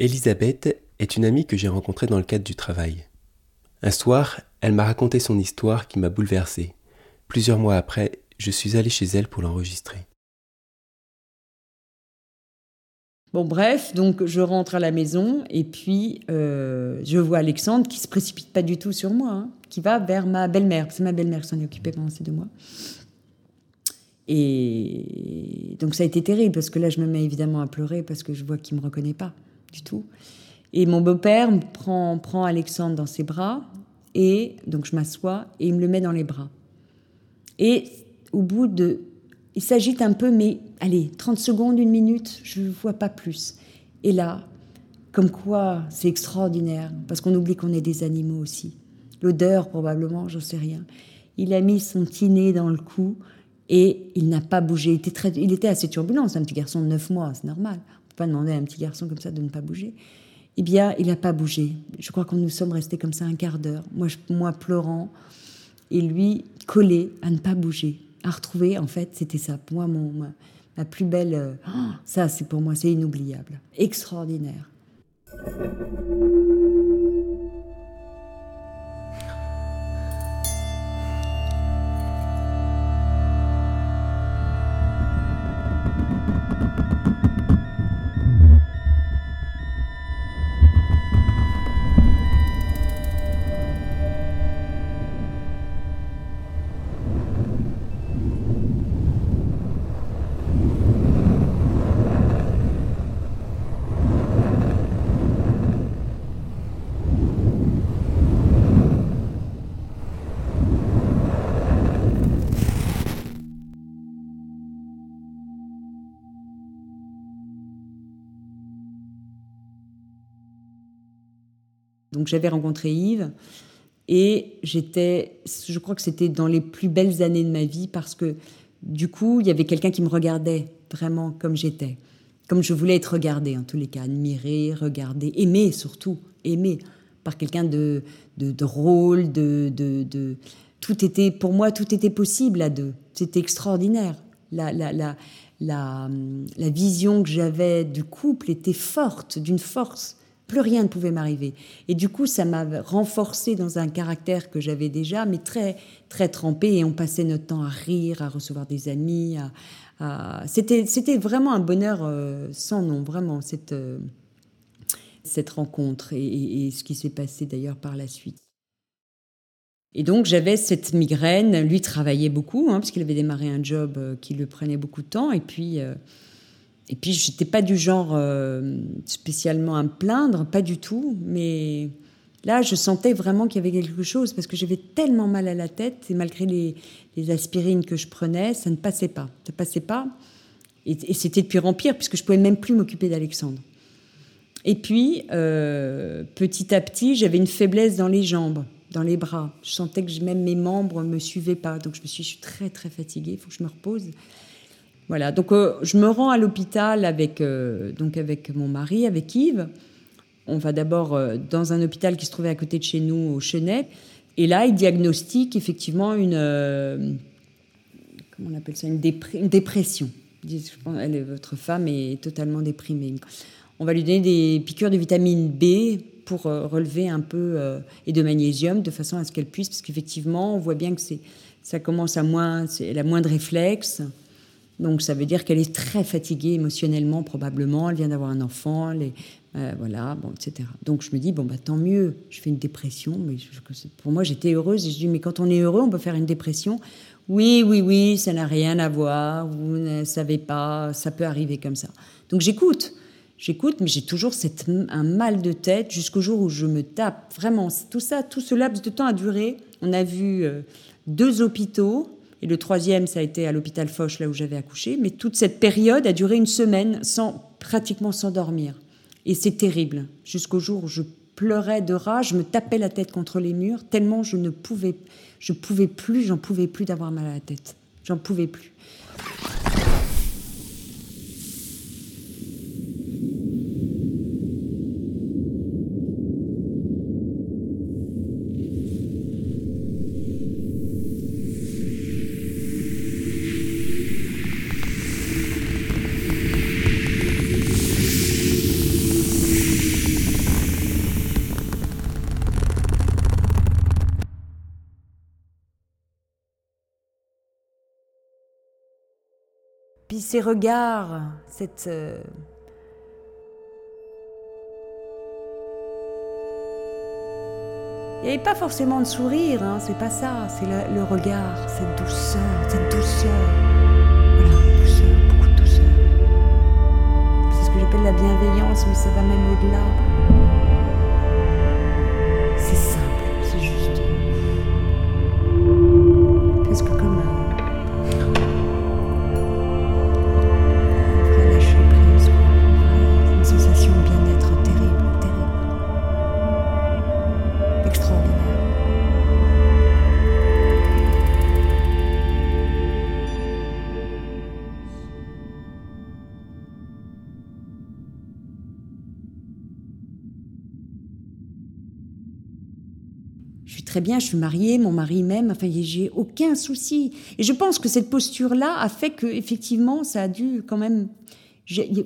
Elisabeth est une amie que j'ai rencontrée dans le cadre du travail. Un soir, elle m'a raconté son histoire qui m'a bouleversé. Plusieurs mois après, je suis allé chez elle pour l'enregistrer. Bon, bref, donc je rentre à la maison et puis euh, je vois Alexandre qui se précipite pas du tout sur moi, hein, qui va vers ma belle-mère. C'est ma belle-mère qui s'en est occupée pendant ces deux mois. Et donc ça a été terrible parce que là, je me mets évidemment à pleurer parce que je vois qu'il me reconnaît pas du tout. Et mon beau-père prend, prend Alexandre dans ses bras et donc je m'assois et il me le met dans les bras. Et au bout de il s'agite un peu, mais allez, 30 secondes, une minute, je ne vois pas plus. Et là, comme quoi, c'est extraordinaire, parce qu'on oublie qu'on est des animaux aussi. L'odeur, probablement, j'en sais rien. Il a mis son petit nez dans le cou et il n'a pas bougé. Il était, il était assez turbulent, c'est un petit garçon de 9 mois, c'est normal. Pas demander à un petit garçon comme ça de ne pas bouger. Eh bien, il n'a pas bougé. Je crois qu'on nous sommes restés comme ça un quart d'heure. Moi, moi, pleurant, et lui collé à ne pas bouger à retrouver, en fait, c'était ça. Pour moi, mon, ma, plus belle. Euh, ça, c'est pour moi, c'est inoubliable. Extraordinaire. Donc j'avais rencontré Yves et j'étais, je crois que c'était dans les plus belles années de ma vie parce que du coup, il y avait quelqu'un qui me regardait vraiment comme j'étais, comme je voulais être regardée en tous les cas, admirée, regardée, aimée surtout, aimée par quelqu'un de, de drôle, de, de, tout était pour moi, tout était possible à deux. C'était extraordinaire. La, la vision que j'avais du couple était forte, d'une force plus rien ne pouvait m'arriver. Et du coup, ça m'a renforcé dans un caractère que j'avais déjà, mais très, très trempé. Et on passait notre temps à rire, à recevoir des amis. C'était, vraiment un bonheur euh, sans nom, vraiment, cette, euh, cette rencontre et, ce qui s'est passé d'ailleurs par la suite. Et donc j'avais cette migraine. Lui travaillait beaucoup, hein, parce qu'il avait démarré un job euh, qui le prenait beaucoup de temps. Et puis et puis, je n'étais pas du genre euh, spécialement à me plaindre, pas du tout. Mais là, je sentais vraiment qu'il y avait quelque chose parce que j'avais tellement mal à la tête et malgré les, aspirines que je prenais, ça ne passait pas. Ça passait pas. Et, c'était de pire en pire puisque je pouvais même plus m'occuper d'Alexandre. Et puis, euh, petit à petit, j'avais une faiblesse dans les jambes, dans les bras. Je sentais que même mes membres ne me suivaient pas. Donc, je me suis dit, je suis très, très fatiguée, il faut que je me repose. Voilà, donc euh, je me rends à l'hôpital avec, euh, donc avec mon mari, avec Yves. On va d'abord euh, dans un hôpital qui se trouvait à côté de chez nous, au Chenet. Et là, il diagnostique effectivement une. comment on appelle ça Une, dépression. votre femme est totalement déprimée. On va lui donner des piqûres de vitamine B pour relever un peu et de magnésium de façon à ce qu'elle puisse, parce qu'effectivement, on voit bien que ça commence à moins, elle a moins de réflexes. Donc ça veut dire qu'elle est très fatiguée émotionnellement probablement. Elle vient d'avoir un enfant, les, euh, voilà, bon, etc. Donc je me dis bon bah tant mieux. Je fais une dépression, mais pour moi j'étais heureuse et je dis mais quand on est heureux on peut faire une dépression. Oui, oui, oui, ça n'a rien à voir. Vous ne savez pas, ça peut arriver comme ça. Donc j'écoute, j'écoute, mais j'ai toujours cette, un mal de tête jusqu'au jour où je me tape. Vraiment, tout ça, tout ce laps de temps a duré. On a vu euh, deux hôpitaux et le troisième, ça a été à l'hôpital Foch, là où j'avais accouché. Mais toute cette période a duré une semaine sans pratiquement sans dormir. Et c'est terrible. Jusqu'au jour où je pleurais de rage, je me tapais la tête contre les murs, tellement je ne pouvais, je pouvais plus, j'en pouvais plus d'avoir mal à la tête. J'en pouvais plus. Puis ces regards, cette... Euh, Il n'y avait pas forcément de sourire, hein, c'est pas ça, c'est le, regard, cette douceur, cette douceur. Voilà, douceur, beaucoup de douceur. C'est ce que j'appelle la bienveillance, mais ça va même au-delà. Très bien, je suis mariée, mon mari même, enfin, j'ai aucun souci. Et je pense que cette posture-là a fait que, effectivement, ça a dû quand même,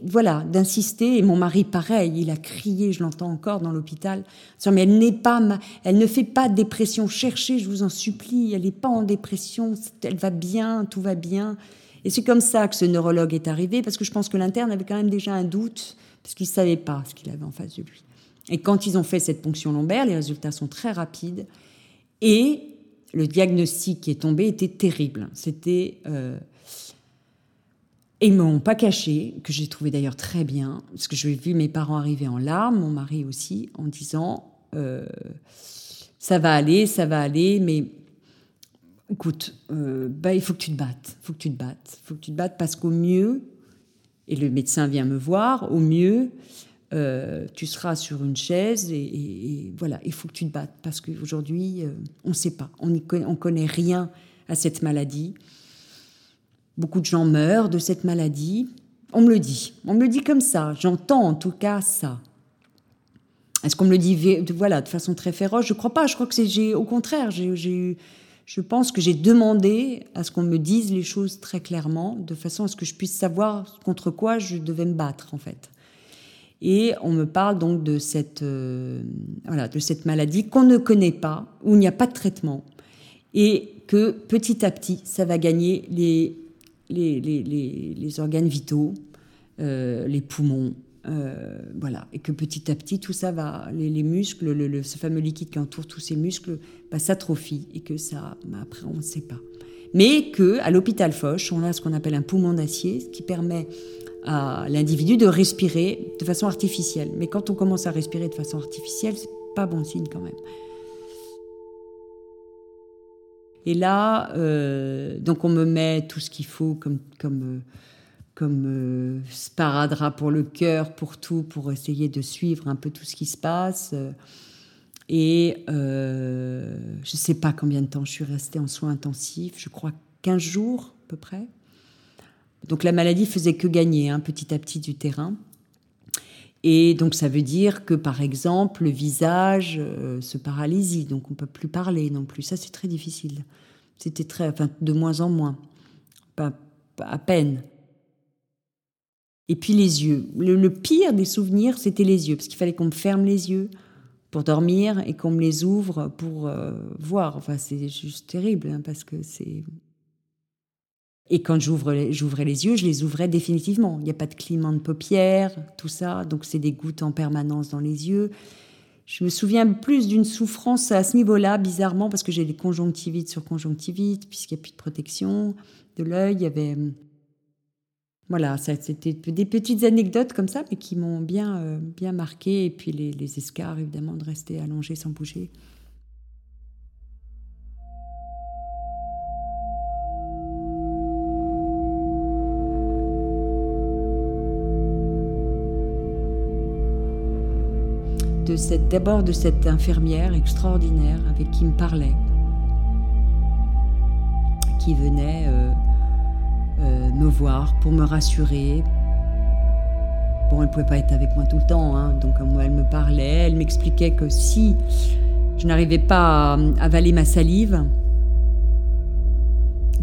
voilà, d'insister. Et mon mari, pareil, il a crié, je l'entends encore dans l'hôpital. Mais elle n'est pas, elle ne fait pas de dépression. Cherchez, je vous en supplie. Elle n'est pas en dépression. Elle va bien, tout va bien. Et c'est comme ça que ce neurologue est arrivé, parce que je pense que l'interne avait quand même déjà un doute, parce qu'il ne savait pas ce qu'il avait en face de lui. Et quand ils ont fait cette ponction lombaire, les résultats sont très rapides. Et le diagnostic qui est tombé était terrible. C'était. Euh, et ils ne m'ont pas caché, que j'ai trouvé d'ailleurs très bien, parce que j'ai vu mes parents arriver en larmes, mon mari aussi, en disant euh, Ça va aller, ça va aller, mais écoute, euh, bah, il faut que tu te battes, il faut que tu te battes, il faut que tu te battes parce qu'au mieux, et le médecin vient me voir, au mieux, euh, tu seras sur une chaise et, voilà, il faut que tu te battes parce qu'aujourd'hui, euh, on ne sait pas, on ne connaît, rien à cette maladie. Beaucoup de gens meurent de cette maladie. On me le dit, on me le dit comme ça, j'entends en tout cas ça. Est-ce qu'on me le dit voilà, de façon très féroce? Je ne crois pas, je crois que c'est au contraire, je pense que j'ai demandé à ce qu'on me dise les choses très clairement, de façon à ce que je puisse savoir contre quoi je devais me battre en fait. Et on me parle donc de cette, euh, voilà, de cette maladie qu'on ne connaît pas, où il n'y a pas de traitement, et que petit à petit, ça va gagner les, les, les, les, organes vitaux, euh, les poumons, euh, voilà, et que petit à petit, tout ça va, les, muscles, le, ce fameux liquide qui entoure tous ces muscles, bah, s'atrophie, et que ça, bah, après, on ne sait pas. Mais que à l'hôpital Foch, on a ce qu'on appelle un poumon d'acier, ce qui permet à l'individu de respirer de façon artificielle. Mais quand on commence à respirer de façon artificielle, c'est pas bon signe quand même. Et là, euh, donc on me met tout ce qu'il faut comme comme euh, comme euh, sparadrap pour le cœur, pour tout, pour essayer de suivre un peu tout ce qui se passe. Et je ne sais pas combien de temps je suis restée en soins intensifs. Je crois 15 jours à peu près. Donc la maladie faisait que gagner hein, petit à petit du terrain. Et donc ça veut dire que par exemple le visage euh, se paralysie, donc on peut plus parler non plus. Ça c'est très difficile. C'était très, enfin de moins en moins, pas, à peine. Et puis les yeux. Le, pire des souvenirs, c'était les yeux, parce qu'il fallait qu'on me ferme les yeux pour dormir et qu'on me les ouvre pour euh, voir. Enfin c'est juste terrible, hein, parce que c'est et quand j'ouvrais les yeux, je les ouvrais définitivement. Il n'y a pas de clignement de paupières, tout ça. Donc c'est des gouttes en permanence dans les yeux. Je me souviens plus d'une souffrance à ce niveau-là, bizarrement, parce que j'ai des conjonctivites sur conjonctivites, puisqu'il n'y a plus de protection de l'œil. Il y avait. Voilà, c'était des petites anecdotes comme ça, mais qui m'ont bien, euh, bien marqué. Et puis les, les escarres, évidemment, de rester allongé sans bouger. D'abord de cette infirmière extraordinaire avec qui me parlait, qui venait euh, euh, me voir pour me rassurer. Bon, elle ne pouvait pas être avec moi tout le temps, hein, donc elle me parlait, elle m'expliquait que si je n'arrivais pas à avaler ma salive,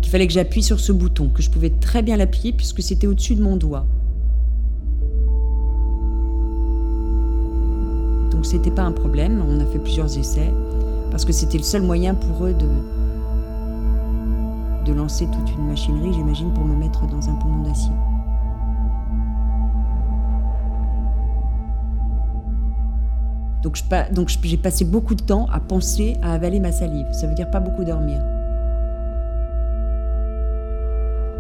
qu'il fallait que j'appuie sur ce bouton, que je pouvais très bien l'appuyer puisque c'était au-dessus de mon doigt. Donc c'était pas un problème. On a fait plusieurs essais parce que c'était le seul moyen pour eux de, lancer toute une machinerie, j'imagine, pour me mettre dans un poumon d'acier. Donc, j'ai passé beaucoup de temps à penser à avaler ma salive. Ça ne veut dire pas beaucoup dormir.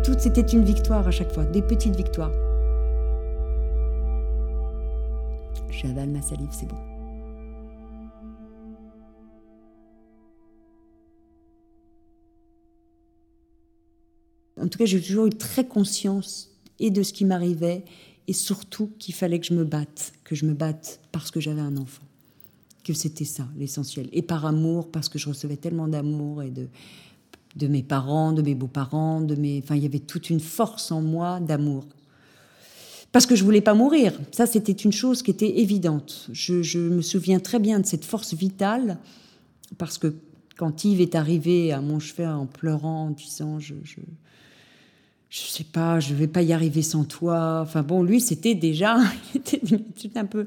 Tout c'était une victoire à chaque fois, des petites victoires. J'avale ma salive, c'est bon. En tout cas, j'ai toujours eu très conscience et de ce qui m'arrivait et surtout qu'il fallait que je me batte, que je me batte parce que j'avais un enfant. Que c'était ça l'essentiel. Et par amour, parce que je recevais tellement d'amour et de, de mes parents, de mes beaux-parents, de mes. Enfin, il y avait toute une force en moi d'amour. Parce que je voulais pas mourir. Ça, c'était une chose qui était évidente. Je, me souviens très bien de cette force vitale, parce que quand Yves est arrivé à mon chevet en pleurant, en disant je, je, sais pas, je vais pas y arriver sans toi. Enfin bon, lui, c'était déjà, un peu.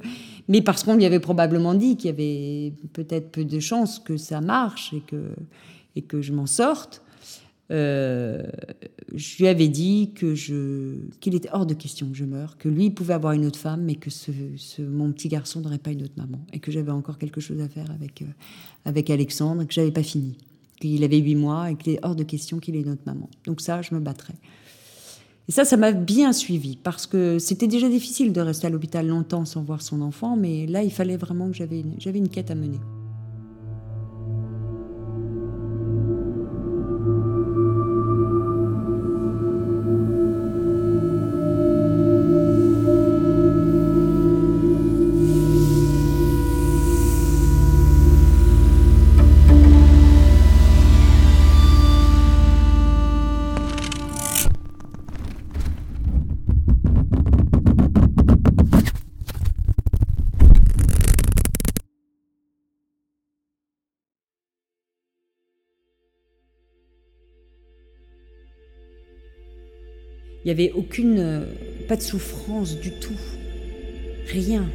Mais parce qu'on lui avait probablement dit qu'il y avait peut-être peu de chances que ça marche et que je m'en sorte, euh, je lui avais dit que je qu'il était hors de question que je meure, que lui pouvait avoir une autre femme, mais que ce, mon petit garçon n'aurait pas une autre maman, et que j'avais encore quelque chose à faire avec euh, avec Alexandre, que j'avais pas fini, qu'il avait huit mois et qu'il est hors de question qu'il ait une autre maman. Donc ça, je me battrais. Et ça, ça m'a bien suivi parce que c'était déjà difficile de rester à l'hôpital longtemps sans voir son enfant, mais là, il fallait vraiment que j'avais j'avais une quête à mener. Il n'y avait aucune, euh, pas de souffrance du tout. Rien.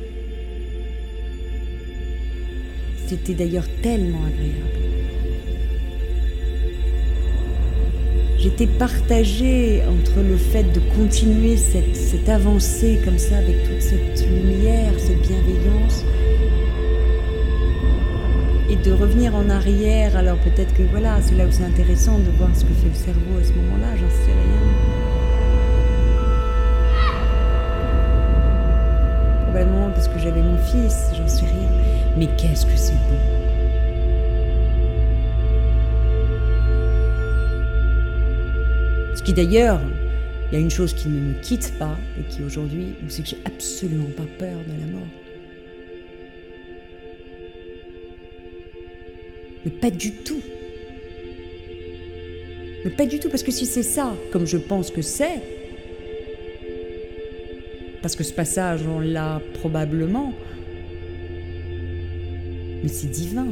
C'était d'ailleurs tellement agréable. J'étais partagée entre le fait de continuer cette, cette, avancée comme ça avec toute cette lumière, cette bienveillance, et de revenir en arrière. Alors peut-être que voilà, c'est là où c'est intéressant de voir ce que fait le cerveau à ce moment-là, j'en sais rien. J'avais mon fils, j'en sais rien. Mais qu'est-ce que c'est beau Ce qui d'ailleurs, il y a une chose qui ne me quitte pas et qui aujourd'hui, c'est que j'ai absolument pas peur de la mort. Mais pas du tout. Mais pas du tout, parce que si c'est ça, comme je pense que c'est, parce que ce passage, on l'a probablement. Mais c'est divin.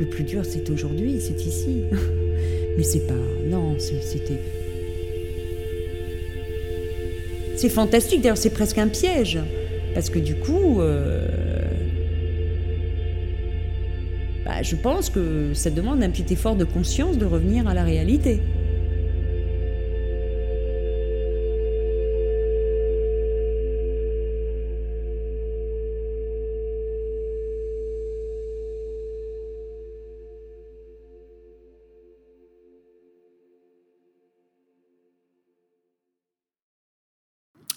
Le plus dur, c'est aujourd'hui, c'est ici. Mais c'est pas. Non, c'était. C'est fantastique, d'ailleurs, c'est presque un piège. Parce que du coup. Euh, bah, je pense que ça demande un petit effort de conscience de revenir à la réalité.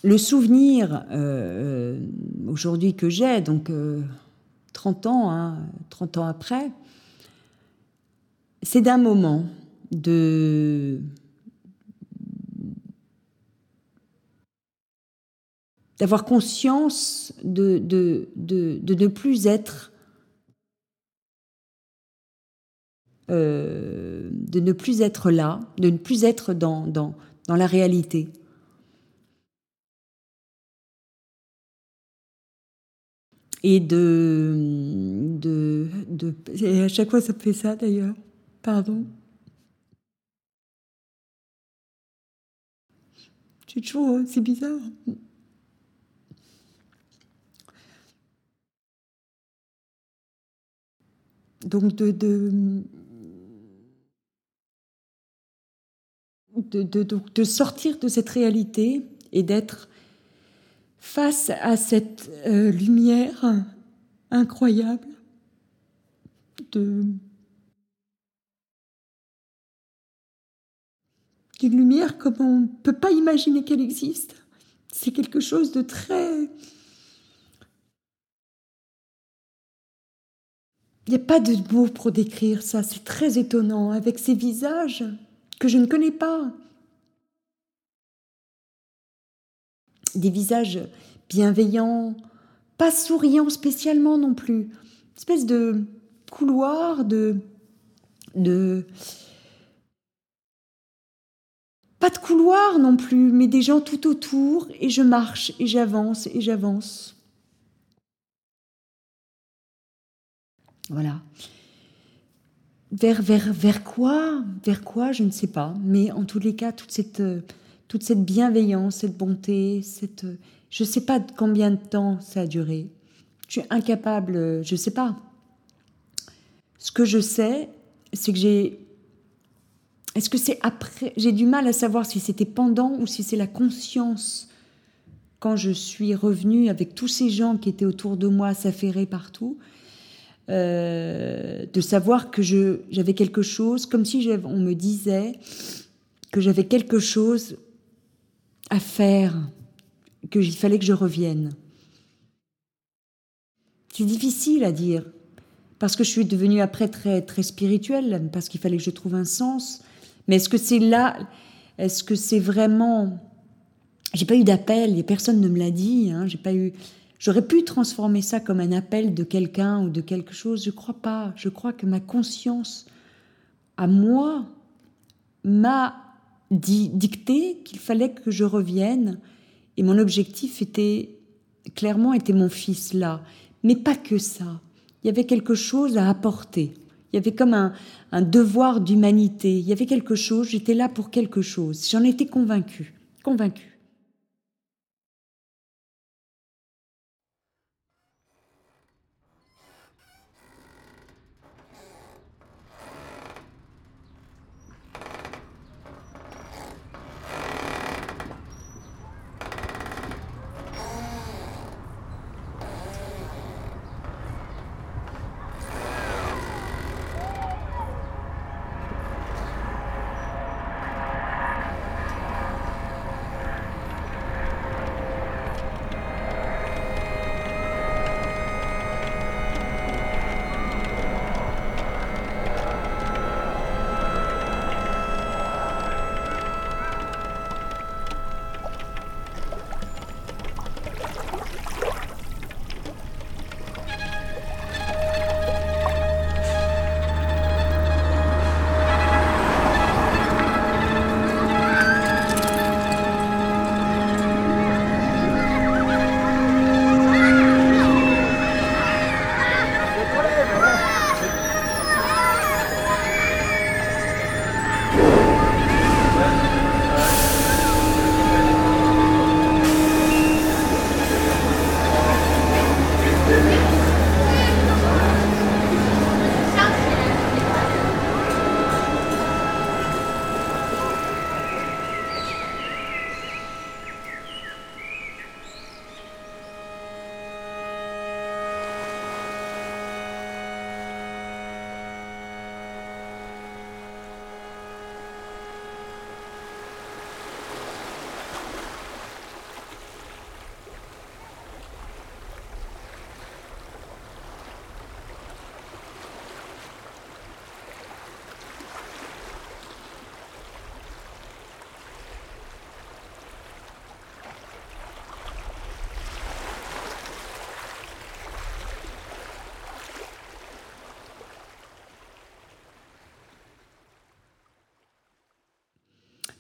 Le souvenir euh, euh, aujourd'hui que j'ai, donc 30 euh, ans, 30 hein, ans après, c'est d'un moment de d'avoir conscience de, ne plus être de ne plus être là, de ne plus être dans la réalité. Et de, de, de, Et à chaque fois, ça me fait ça d'ailleurs. Pardon. C'est toujours, hein, c'est bizarre. Donc de, de, de, de, de sortir de cette réalité et d'être face à cette euh, lumière incroyable de une lumière comme on ne peut pas imaginer qu'elle existe. C'est quelque chose de très... Il n'y a pas de mots pour décrire ça, c'est très étonnant, avec ces visages que je ne connais pas. Des visages bienveillants, pas souriants spécialement non plus. Espèce de couloir, de, de, pas de couloir non plus, mais des gens tout autour, et je marche, et j'avance, et j'avance. Voilà. Vers, vers, vers quoi? Vers quoi? Je ne sais pas. Mais en tous les cas, toute cette, toute cette bienveillance, cette bonté, cette, je ne sais pas combien de temps ça a duré. Je suis incapable, je ne sais pas. Ce que je sais, c'est que j'ai est-ce que c'est après J'ai du mal à savoir si c'était pendant ou si c'est la conscience quand je suis revenue avec tous ces gens qui étaient autour de moi, s'affairer partout, euh, de savoir que j'avais quelque chose, comme si on me disait que j'avais quelque chose à faire, qu'il fallait que je revienne. C'est difficile à dire, parce que je suis devenue après très, très spirituelle, parce qu'il fallait que je trouve un sens. Mais est-ce que c'est là Est-ce que c'est vraiment J'ai pas eu d'appel, et personne ne me l'a dit. Hein, j'ai pas eu. J'aurais pu transformer ça comme un appel de quelqu'un ou de quelque chose. Je crois pas. Je crois que ma conscience, à moi, m'a dicté qu'il fallait que je revienne. Et mon objectif était clairement était mon fils là, mais pas que ça. Il y avait quelque chose à apporter. Il y avait comme un, un devoir d'humanité. Il y avait quelque chose, j'étais là pour quelque chose. J'en étais convaincue, convaincue.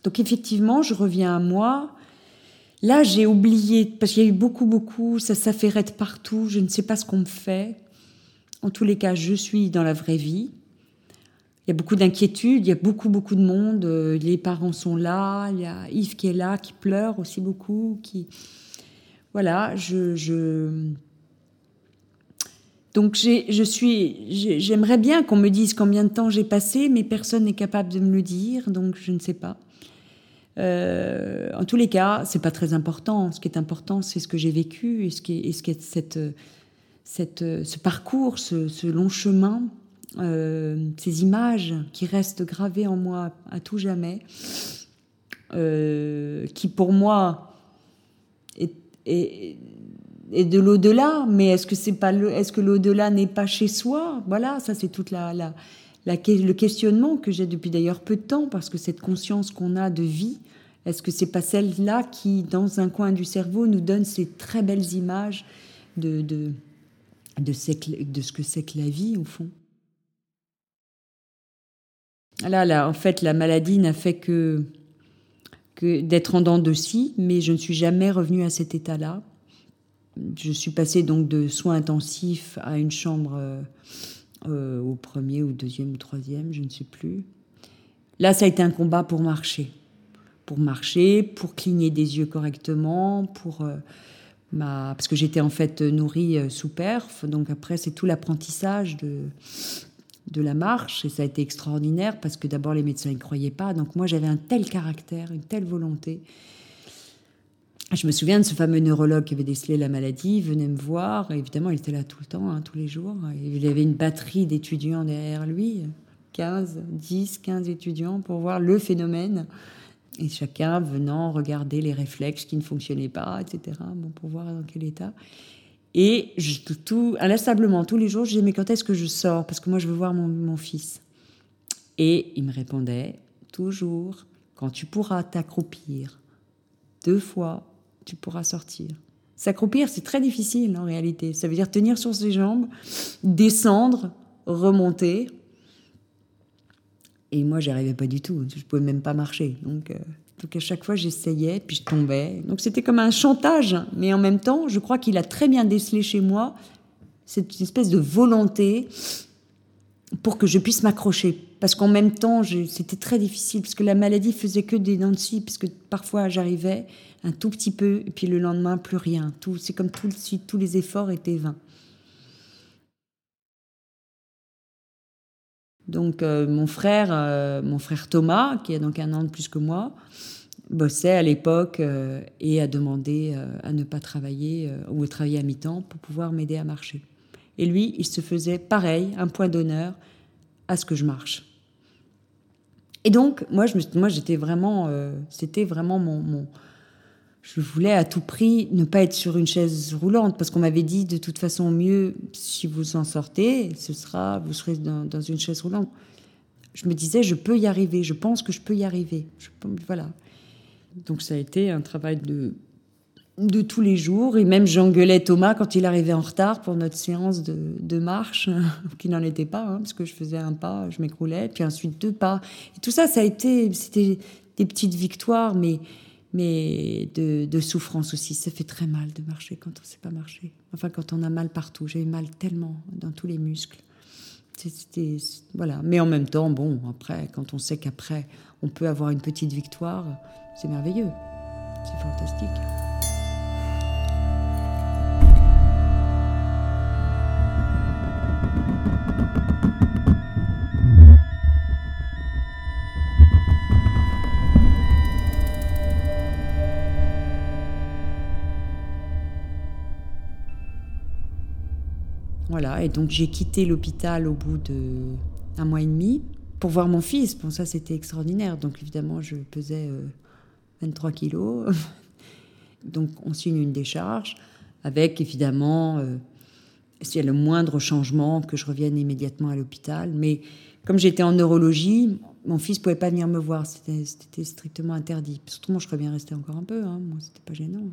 Donc effectivement, je reviens à moi. Là, j'ai oublié, parce qu'il y a eu beaucoup, beaucoup, ça s'affairait de partout, je ne sais pas ce qu'on me fait. En tous les cas, je suis dans la vraie vie. Il y a beaucoup d'inquiétudes, il y a beaucoup, beaucoup de monde. Euh, les parents sont là, il y a Yves qui est là, qui pleure aussi beaucoup. Qui... Voilà, je. je... Donc je suis, j'aimerais bien qu'on me dise combien de temps j'ai passé, mais personne n'est capable de me le dire, donc je ne sais pas. En tous les cas, c'est pas très important. Ce qui est important, c'est ce que j'ai vécu et ce qui ce parcours, ce, long chemin, ces images qui restent gravées en moi à tout jamais, qui pour moi est, de l'au-delà, mais est-ce que c'est pas est-ce que l'au-delà n'est pas chez soi? Voilà, ça c'est toute la, le questionnement que j'ai depuis d'ailleurs peu de temps parce que cette conscience qu'on a de vie, est-ce que c'est pas celle-là qui, dans un coin du cerveau, nous donne ces très belles images de de de, ce que c'est que la vie au fond? Là, là, en fait, la maladie n'a fait que d'être en dents de scie, mais je ne suis jamais revenue à cet état-là. Je suis passée donc de soins intensifs à une chambre euh, euh, au premier ou deuxième ou troisième, je ne sais plus. Là, ça a été un combat pour marcher, pour marcher, pour cligner des yeux correctement, pour euh, ma... parce que j'étais en fait nourrie sous perf. Donc après, c'est tout l'apprentissage de de la marche et ça a été extraordinaire parce que d'abord les médecins ne croyaient pas. Donc moi, j'avais un tel caractère, une telle volonté je me souviens de ce fameux neurologue qui avait décelé la maladie, il venait me voir, évidemment il était là tout le temps, hein, tous les jours, il avait une batterie d'étudiants derrière lui, 15, 10, 15 étudiants pour voir le phénomène, et chacun venant regarder les réflexes qui ne fonctionnaient pas, etc., bon, pour voir dans quel état. Et je, tout, inlassablement, tous les jours, je disais, mais quand est-ce que je sors? Parce que moi, je veux voir mon fils. Et il me répondait, toujours, quand tu pourras t'accroupir deux fois tu pourras sortir. S'accroupir, c'est très difficile en réalité. Ça veut dire tenir sur ses jambes, descendre, remonter. Et moi, j'arrivais pas du tout. Je pouvais même pas marcher. Donc, euh, donc à chaque fois, j'essayais, puis je tombais. Donc c'était comme un chantage. Mais en même temps, je crois qu'il a très bien décelé chez moi cette espèce de volonté pour que je puisse m'accrocher. Parce qu'en même temps, c'était très difficile, parce que la maladie faisait que des dents de scie, parce que parfois j'arrivais un tout petit peu, et puis le lendemain, plus rien. C'est comme tout tous les efforts étaient vains. Donc euh, mon frère, euh, mon frère Thomas, qui a donc un an de plus que moi, bossait à l'époque euh, et a demandé à ne pas travailler ou à travailler à mi-temps pour pouvoir m'aider à marcher. Et lui, il se faisait pareil, un point d'honneur à ce que je marche. Et donc, moi, moi, j'étais vraiment, euh, c'était vraiment mon, mon, je voulais à tout prix ne pas être sur une chaise roulante parce qu'on m'avait dit de toute façon mieux si vous en sortez, ce sera, vous serez dans, dans, une chaise roulante. Je me disais, je peux y arriver, je pense que je peux y arriver. Je, voilà. Donc ça a été un travail de de tous les jours. Et même j'engueulais Thomas quand il arrivait en retard pour notre séance de, marche, qui n'en était pas, hein, parce que je faisais un pas, je m'écroulais, puis ensuite deux pas. Et tout ça, ça a été, c'était des petites victoires, mais, mais de, souffrance aussi. Ça fait très mal de marcher quand on ne sait pas marcher. Enfin, quand on a mal partout. J'avais mal tellement dans tous les muscles. C'était, voilà. Mais en même temps, bon, après, quand on sait qu'après, on peut avoir une petite victoire, c'est merveilleux. C'est fantastique. Et donc j'ai quitté l'hôpital au bout de un mois et demi pour voir mon fils. Bon, ça c'était extraordinaire. Donc évidemment, je pesais 23 euh, kilos. donc on signe une décharge avec évidemment, euh, s'il y a le moindre changement, que je revienne immédiatement à l'hôpital. Mais comme j'étais en neurologie, mon fils pouvait pas venir me voir. C'était strictement interdit. Surtout, moi, je serais bien rester encore un peu. Hein. Moi, c'était pas gênant.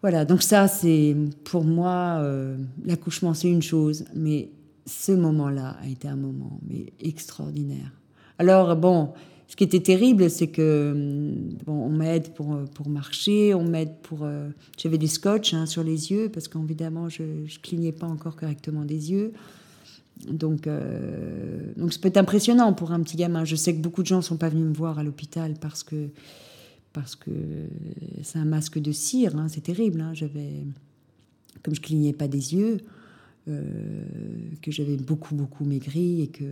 Voilà, donc ça, c'est pour moi, euh, l'accouchement, c'est une chose, mais ce moment-là a été un moment mais extraordinaire. Alors, bon, ce qui était terrible, c'est que bon, on m'aide pour, pour marcher, on m'aide pour. Euh, j'avais des scotch hein, sur les yeux parce qu'évidemment, je ne clignais pas encore correctement des yeux. Donc, euh, donc, ça peut être impressionnant pour un petit gamin. Je sais que beaucoup de gens ne sont pas venus me voir à l'hôpital parce que parce que c'est un masque de cire, hein, c'est terrible. Hein. J'avais, comme je clignais pas des yeux, euh, que j'avais beaucoup beaucoup maigri et que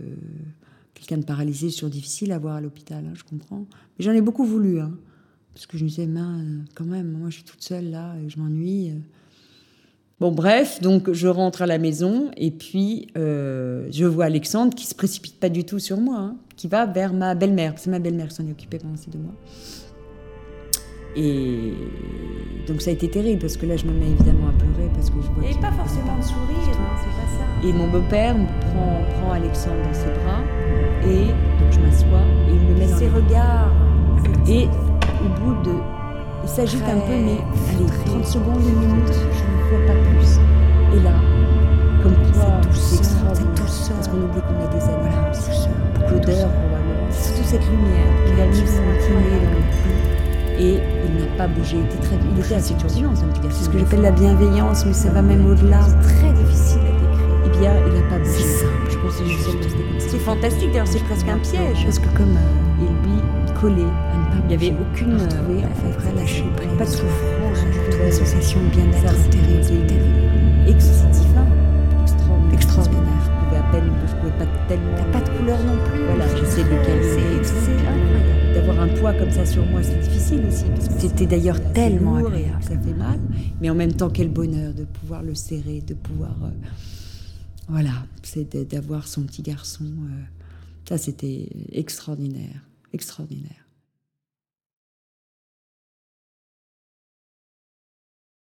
quelqu'un de paralysé, c'est difficile à voir à l'hôpital, hein, je comprends. Mais j'en ai beaucoup voulu, parce que je me disais, quand même, moi je suis toute seule là, et je m'ennuie. Bon, bref, donc je rentre à la maison et puis euh, je vois Alexandre qui se précipite pas du tout sur moi, qui va vers ma belle-mère. C'est ma belle-mère qui s'en est occupée pendant ces deux mois. Et donc ça a été terrible parce que là je me mets évidemment à pleurer parce que je vois. Et pas forcément de sourire, hein, c'est pas ça. Et mon beau-père prend, prend Alexandre dans ses bras et donc je m'assois et il me met dans ses regards. Et au bout de il s'agite un peu, mais allez, 30 secondes, une minute, je ne vois pas plus. Et là, comme quoi, c'est extraordinaire. Parce qu'on oublie qu'on a des. Voilà, L'odeur, probablement. Surtout cette lumière a mis Il était, très, il était assez turbulent, ce petit garçon. C'est ce que j'appelle la bienveillance, mais ça va même au-delà. C'est très difficile à décrire. Eh bien, il n'a pas bougé. C'est simple. Je pense que c'est juste. C'est fantastique, d'ailleurs, c'est presque un piège. Parce que comme euh, il lui collait il n'y avait aucune retrouvée, à peu près lâcher. Pas de souffrance, toute la sensation de bien-être terrible, terrible. Extraordinaire. Je je pouvais pas tellement. T'as pas de couleur non plus. Voilà, j'essaie de le calmer. C'est incroyable. D'avoir un poids comme ça sur moi, c'est difficile aussi. C'était d'ailleurs tellement agréable. Ça fait mal, mais en même temps, quel bonheur de pouvoir le serrer, de pouvoir. Euh, voilà, c'est d'avoir son petit garçon. Euh, ça, c'était extraordinaire, extraordinaire.